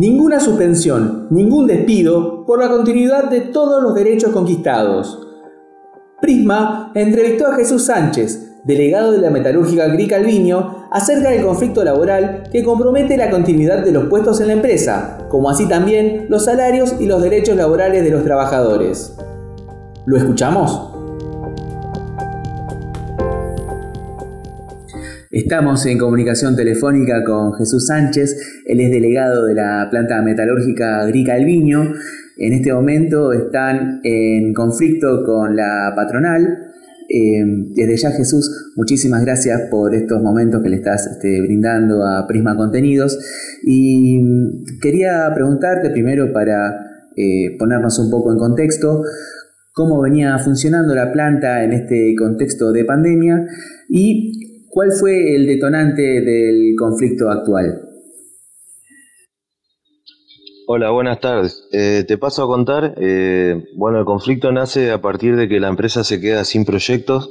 ninguna suspensión, ningún despido por la continuidad de todos los derechos conquistados. Prisma entrevistó a Jesús Sánchez, delegado de la metalúrgica Gri Calviño, acerca del conflicto laboral que compromete la continuidad de los puestos en la empresa, como así también los salarios y los derechos laborales de los trabajadores. ¿Lo escuchamos? Estamos en comunicación telefónica con Jesús Sánchez, él es delegado de la planta metalúrgica Grica Alviño. En este momento están en conflicto con la patronal. Eh, desde ya Jesús, muchísimas gracias por estos momentos que le estás este, brindando a Prisma Contenidos. Y quería preguntarte primero para eh, ponernos un poco en contexto, cómo venía funcionando la planta en este contexto de pandemia y ¿Cuál fue el detonante del conflicto actual? Hola, buenas tardes. Eh, te paso a contar, eh, bueno, el conflicto nace a partir de que la empresa se queda sin proyectos,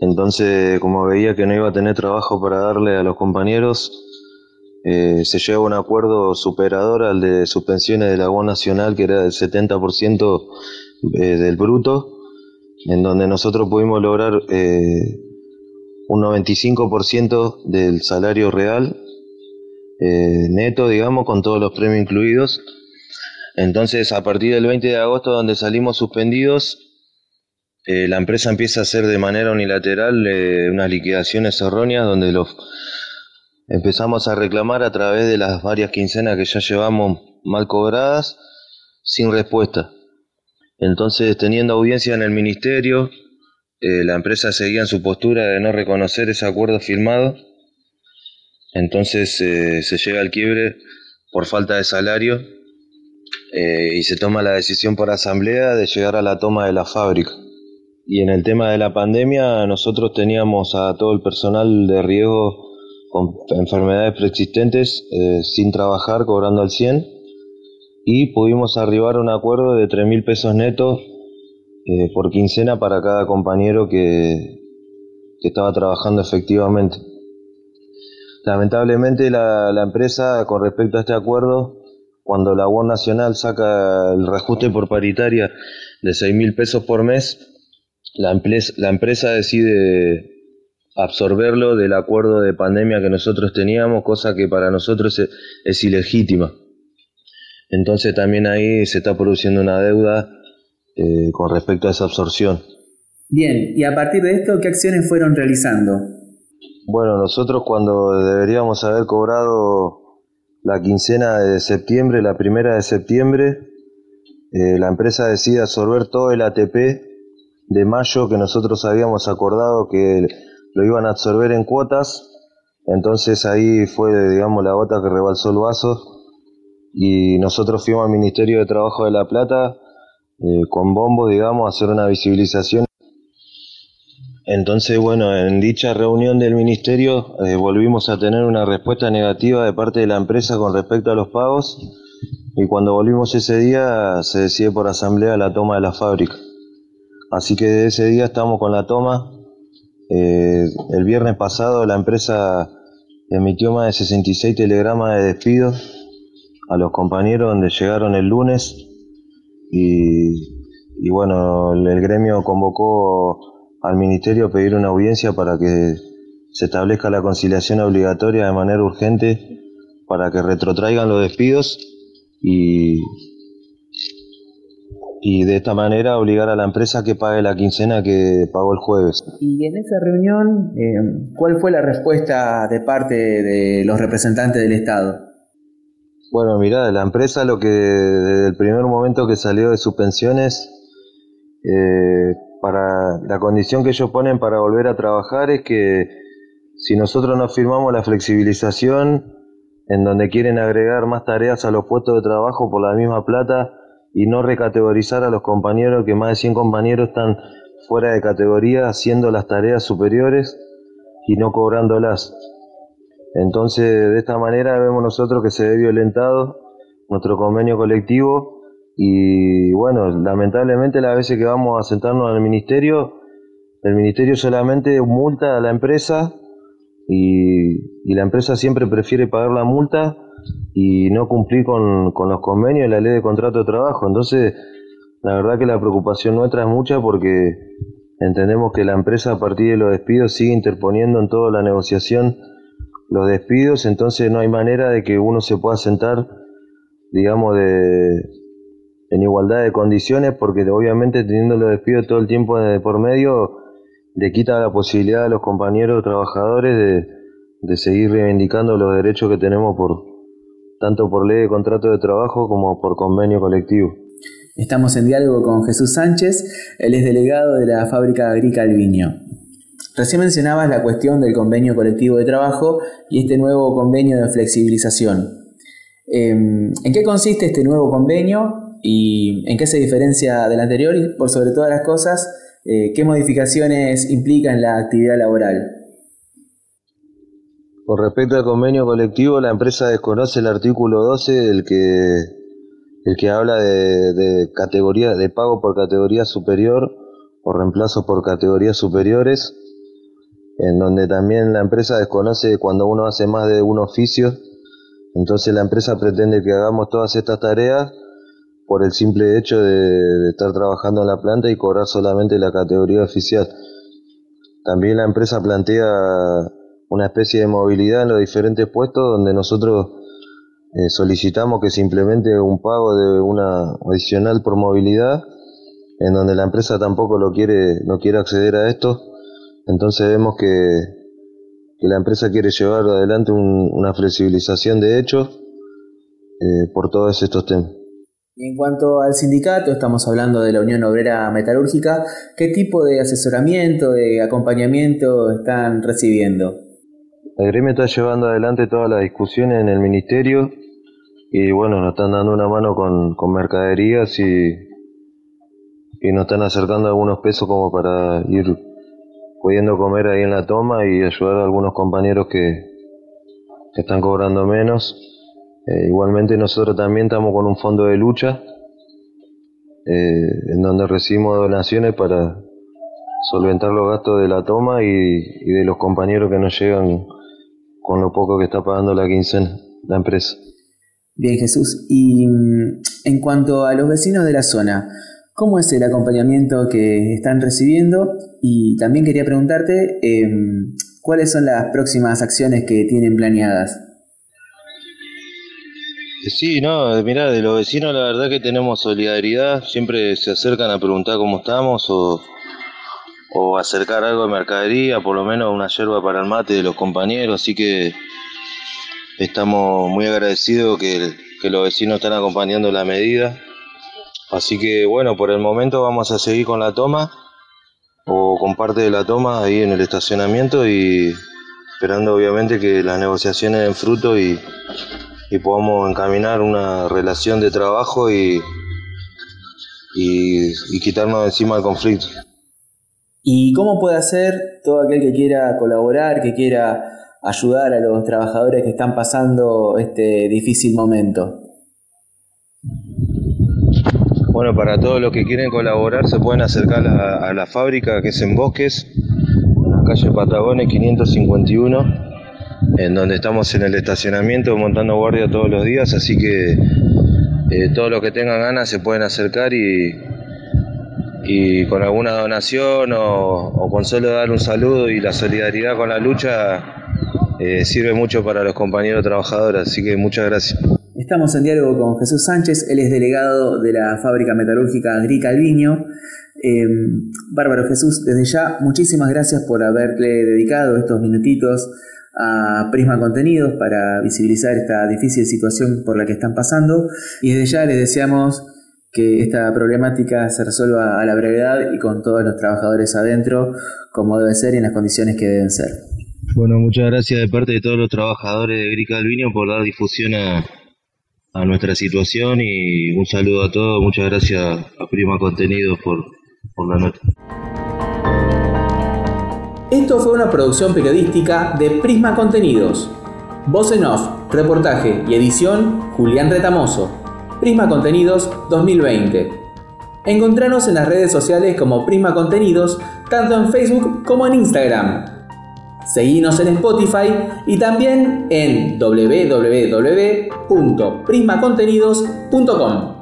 entonces como veía que no iba a tener trabajo para darle a los compañeros, eh, se llegó a un acuerdo superador al de suspensiones de la Agua Nacional, que era del 70% del bruto, en donde nosotros pudimos lograr un 95% del salario real eh, neto, digamos, con todos los premios incluidos. Entonces, a partir del 20 de agosto, donde salimos suspendidos, eh, la empresa empieza a hacer de manera unilateral eh, unas liquidaciones erróneas donde los empezamos a reclamar a través de las varias quincenas que ya llevamos mal cobradas sin respuesta. Entonces, teniendo audiencia en el ministerio, eh, la empresa seguía en su postura de no reconocer ese acuerdo firmado, entonces eh, se llega al quiebre por falta de salario eh, y se toma la decisión por asamblea de llegar a la toma de la fábrica. Y en el tema de la pandemia, nosotros teníamos a todo el personal de riesgo con enfermedades preexistentes sin trabajar, cobrando al 100, y pudimos arribar a un acuerdo de 3 mil pesos netos eh, por quincena para cada compañero que, estaba trabajando efectivamente. Lamentablemente la, empresa, con respecto a este acuerdo, cuando la UON Nacional saca el reajuste por paritaria de 6 mil pesos por mes, la, la empresa decide absorberlo del acuerdo de pandemia que nosotros teníamos, cosa que para nosotros es ilegítima. Entonces también ahí se está produciendo una deuda eh, con respecto a esa absorción. Bien, y a partir de esto, ¿qué acciones fueron realizando? Bueno, nosotros cuando deberíamos haber cobrado la quincena de septiembre, la primera de septiembre, eh, la empresa decide absorber todo el ATP de mayo que nosotros habíamos acordado que lo iban a absorber en cuotas. Entonces ahí fue, digamos, la gota que rebalsó el vaso y nosotros fuimos al Ministerio de Trabajo de La Plata eh, con bombo, digamos, hacer una visibilización. Entonces, bueno, en dicha reunión del ministerio eh, volvimos a tener una respuesta negativa de parte de la empresa con respecto a los pagos y cuando volvimos ese día se decide por asamblea la toma de la fábrica. Así que de ese día estamos con la toma. Eh, el viernes pasado la empresa emitió más de 66 telegramas de despido a los compañeros donde llegaron el lunes y, bueno, el, gremio convocó al ministerio a pedir una audiencia para que se establezca la conciliación obligatoria de manera urgente para que retrotraigan los despidos y, y de esta manera obligar a la empresa que pague la quincena que pagó el jueves. Y en esa reunión, eh, ¿cuál fue la respuesta de parte de los representantes del Estado? Bueno, mira, la empresa lo que desde el primer momento que salió de sus pensiones, eh, para la condición que ellos ponen para volver a trabajar es que si nosotros no firmamos la flexibilización en donde quieren agregar más tareas a los puestos de trabajo por la misma plata y no recategorizar a los compañeros, que más de 100 compañeros están fuera de categoría haciendo las tareas superiores y no cobrándolas. Entonces, de esta manera vemos nosotros que se ve violentado nuestro convenio colectivo y bueno, lamentablemente las veces que vamos a sentarnos al ministerio, el ministerio solamente multa a la empresa y, la empresa siempre prefiere pagar la multa y no cumplí con, con los convenios y la ley de contrato de trabajo. Entonces, la verdad que la preocupación nuestra es mucha porque entendemos que la empresa a partir de los despidos sigue interponiendo en toda la negociación los despidos, entonces no hay manera de que uno se pueda sentar, digamos, de, en igualdad de condiciones, porque obviamente teniendo los despidos todo el tiempo por medio, le quita la posibilidad a los compañeros trabajadores de, de seguir reivindicando los derechos que tenemos por tanto por ley de contrato de trabajo como por convenio colectivo. Estamos en diálogo con Jesús Sánchez, él es delegado de la fábrica agrícola Alviño. Recién mencionabas la cuestión del convenio colectivo de trabajo y este nuevo convenio de flexibilización. Em, ¿En qué consiste este nuevo convenio y en qué se diferencia del anterior? Y por sobre todas las cosas, eh, ¿qué modificaciones implica en la actividad laboral? Con respecto al convenio colectivo, la empresa desconoce el artículo 12, el que, el que habla de, categoría, de pago por categoría superior o reemplazo por categorías superiores, en donde también la empresa desconoce cuando uno hace más de un oficio, entonces la empresa pretende que hagamos todas estas tareas por el simple hecho de, estar trabajando en la planta y cobrar solamente la categoría oficial. También la empresa plantea una especie de movilidad en los diferentes puestos donde nosotros eh, solicitamos que se implemente un pago de una adicional por movilidad en donde la empresa tampoco lo quiere no quiere acceder a esto entonces vemos que, que la empresa quiere llevar adelante una flexibilización de hechos eh, por todos estos temas en cuanto al sindicato, estamos hablando de la Unión Obrera Metalúrgica, ¿qué tipo de asesoramiento, de acompañamiento están recibiendo? El gremio está llevando adelante todas las discusiones en el ministerio y bueno, nos están dando una mano con, con mercaderías y, y nos están acercando algunos pesos como para ir pudiendo comer ahí en la toma y ayudar a algunos compañeros que, que están cobrando menos. Eh, igualmente nosotros también estamos con un fondo de lucha eh, en donde recibimos donaciones para solventar los gastos de la toma y, y de los compañeros que nos llegan con lo poco que está pagando la quincena la empresa. Bien, Jesús. Y mm, en cuanto a los vecinos de la zona, ¿cómo es el acompañamiento que están recibiendo? Y también quería preguntarte em, cuáles son las próximas acciones que tienen planeadas. Sí, no, mira, de los vecinos la verdad que tenemos solidaridad, siempre se acercan a preguntar cómo estamos o o acercar algo de mercadería, por lo menos una yerba para el mate de los compañeros, así que estamos muy agradecidos que, que los vecinos están acompañando la medida. Así que bueno, por el momento vamos a seguir con la toma o con parte de la toma ahí en el estacionamiento y esperando obviamente que las negociaciones den fruto y, y podamos encaminar una relación de trabajo y, y, y quitarnos encima el conflicto. ¿Y cómo puede hacer todo aquel que quiera colaborar, que quiera ayudar a los trabajadores que están pasando este difícil momento? Bueno, para todos los que quieren colaborar se pueden acercar a, la fábrica que es en Bosques, calle Patagones 551, en donde estamos en el estacionamiento montando guardia todos los días, así que eh, todos los que tengan ganas se pueden acercar y, y con alguna donación o, con solo dar un saludo y la solidaridad con la lucha eh, sirve mucho para los compañeros trabajadores, así que muchas gracias. Estamos en diálogo con Jesús Sánchez, él es delegado de la fábrica metalúrgica Agri Calviño. Eh, Bárbaro Jesús, desde ya muchísimas gracias por haberle dedicado estos minutitos a Prisma Contenidos para visibilizar esta difícil situación por la que están pasando y desde ya les deseamos que esta problemática se resuelva a la brevedad y con todos los trabajadores adentro, como debe ser y en las condiciones que deben ser. Bueno, muchas gracias de parte de todos los trabajadores de Grica Albino por dar difusión a, a nuestra situación y un saludo a todos. Muchas gracias a Prima Contenidos por, por la nota. Esto fue una producción periodística de Prisma Contenidos. Voz en off, reportaje y edición Julián Retamoso. Prisma Contenidos 2020. Encontranos en las redes sociales como Prisma Contenidos, tanto en Facebook como en Instagram. Seguinos en Spotify y también en www.prismacontenidos.com.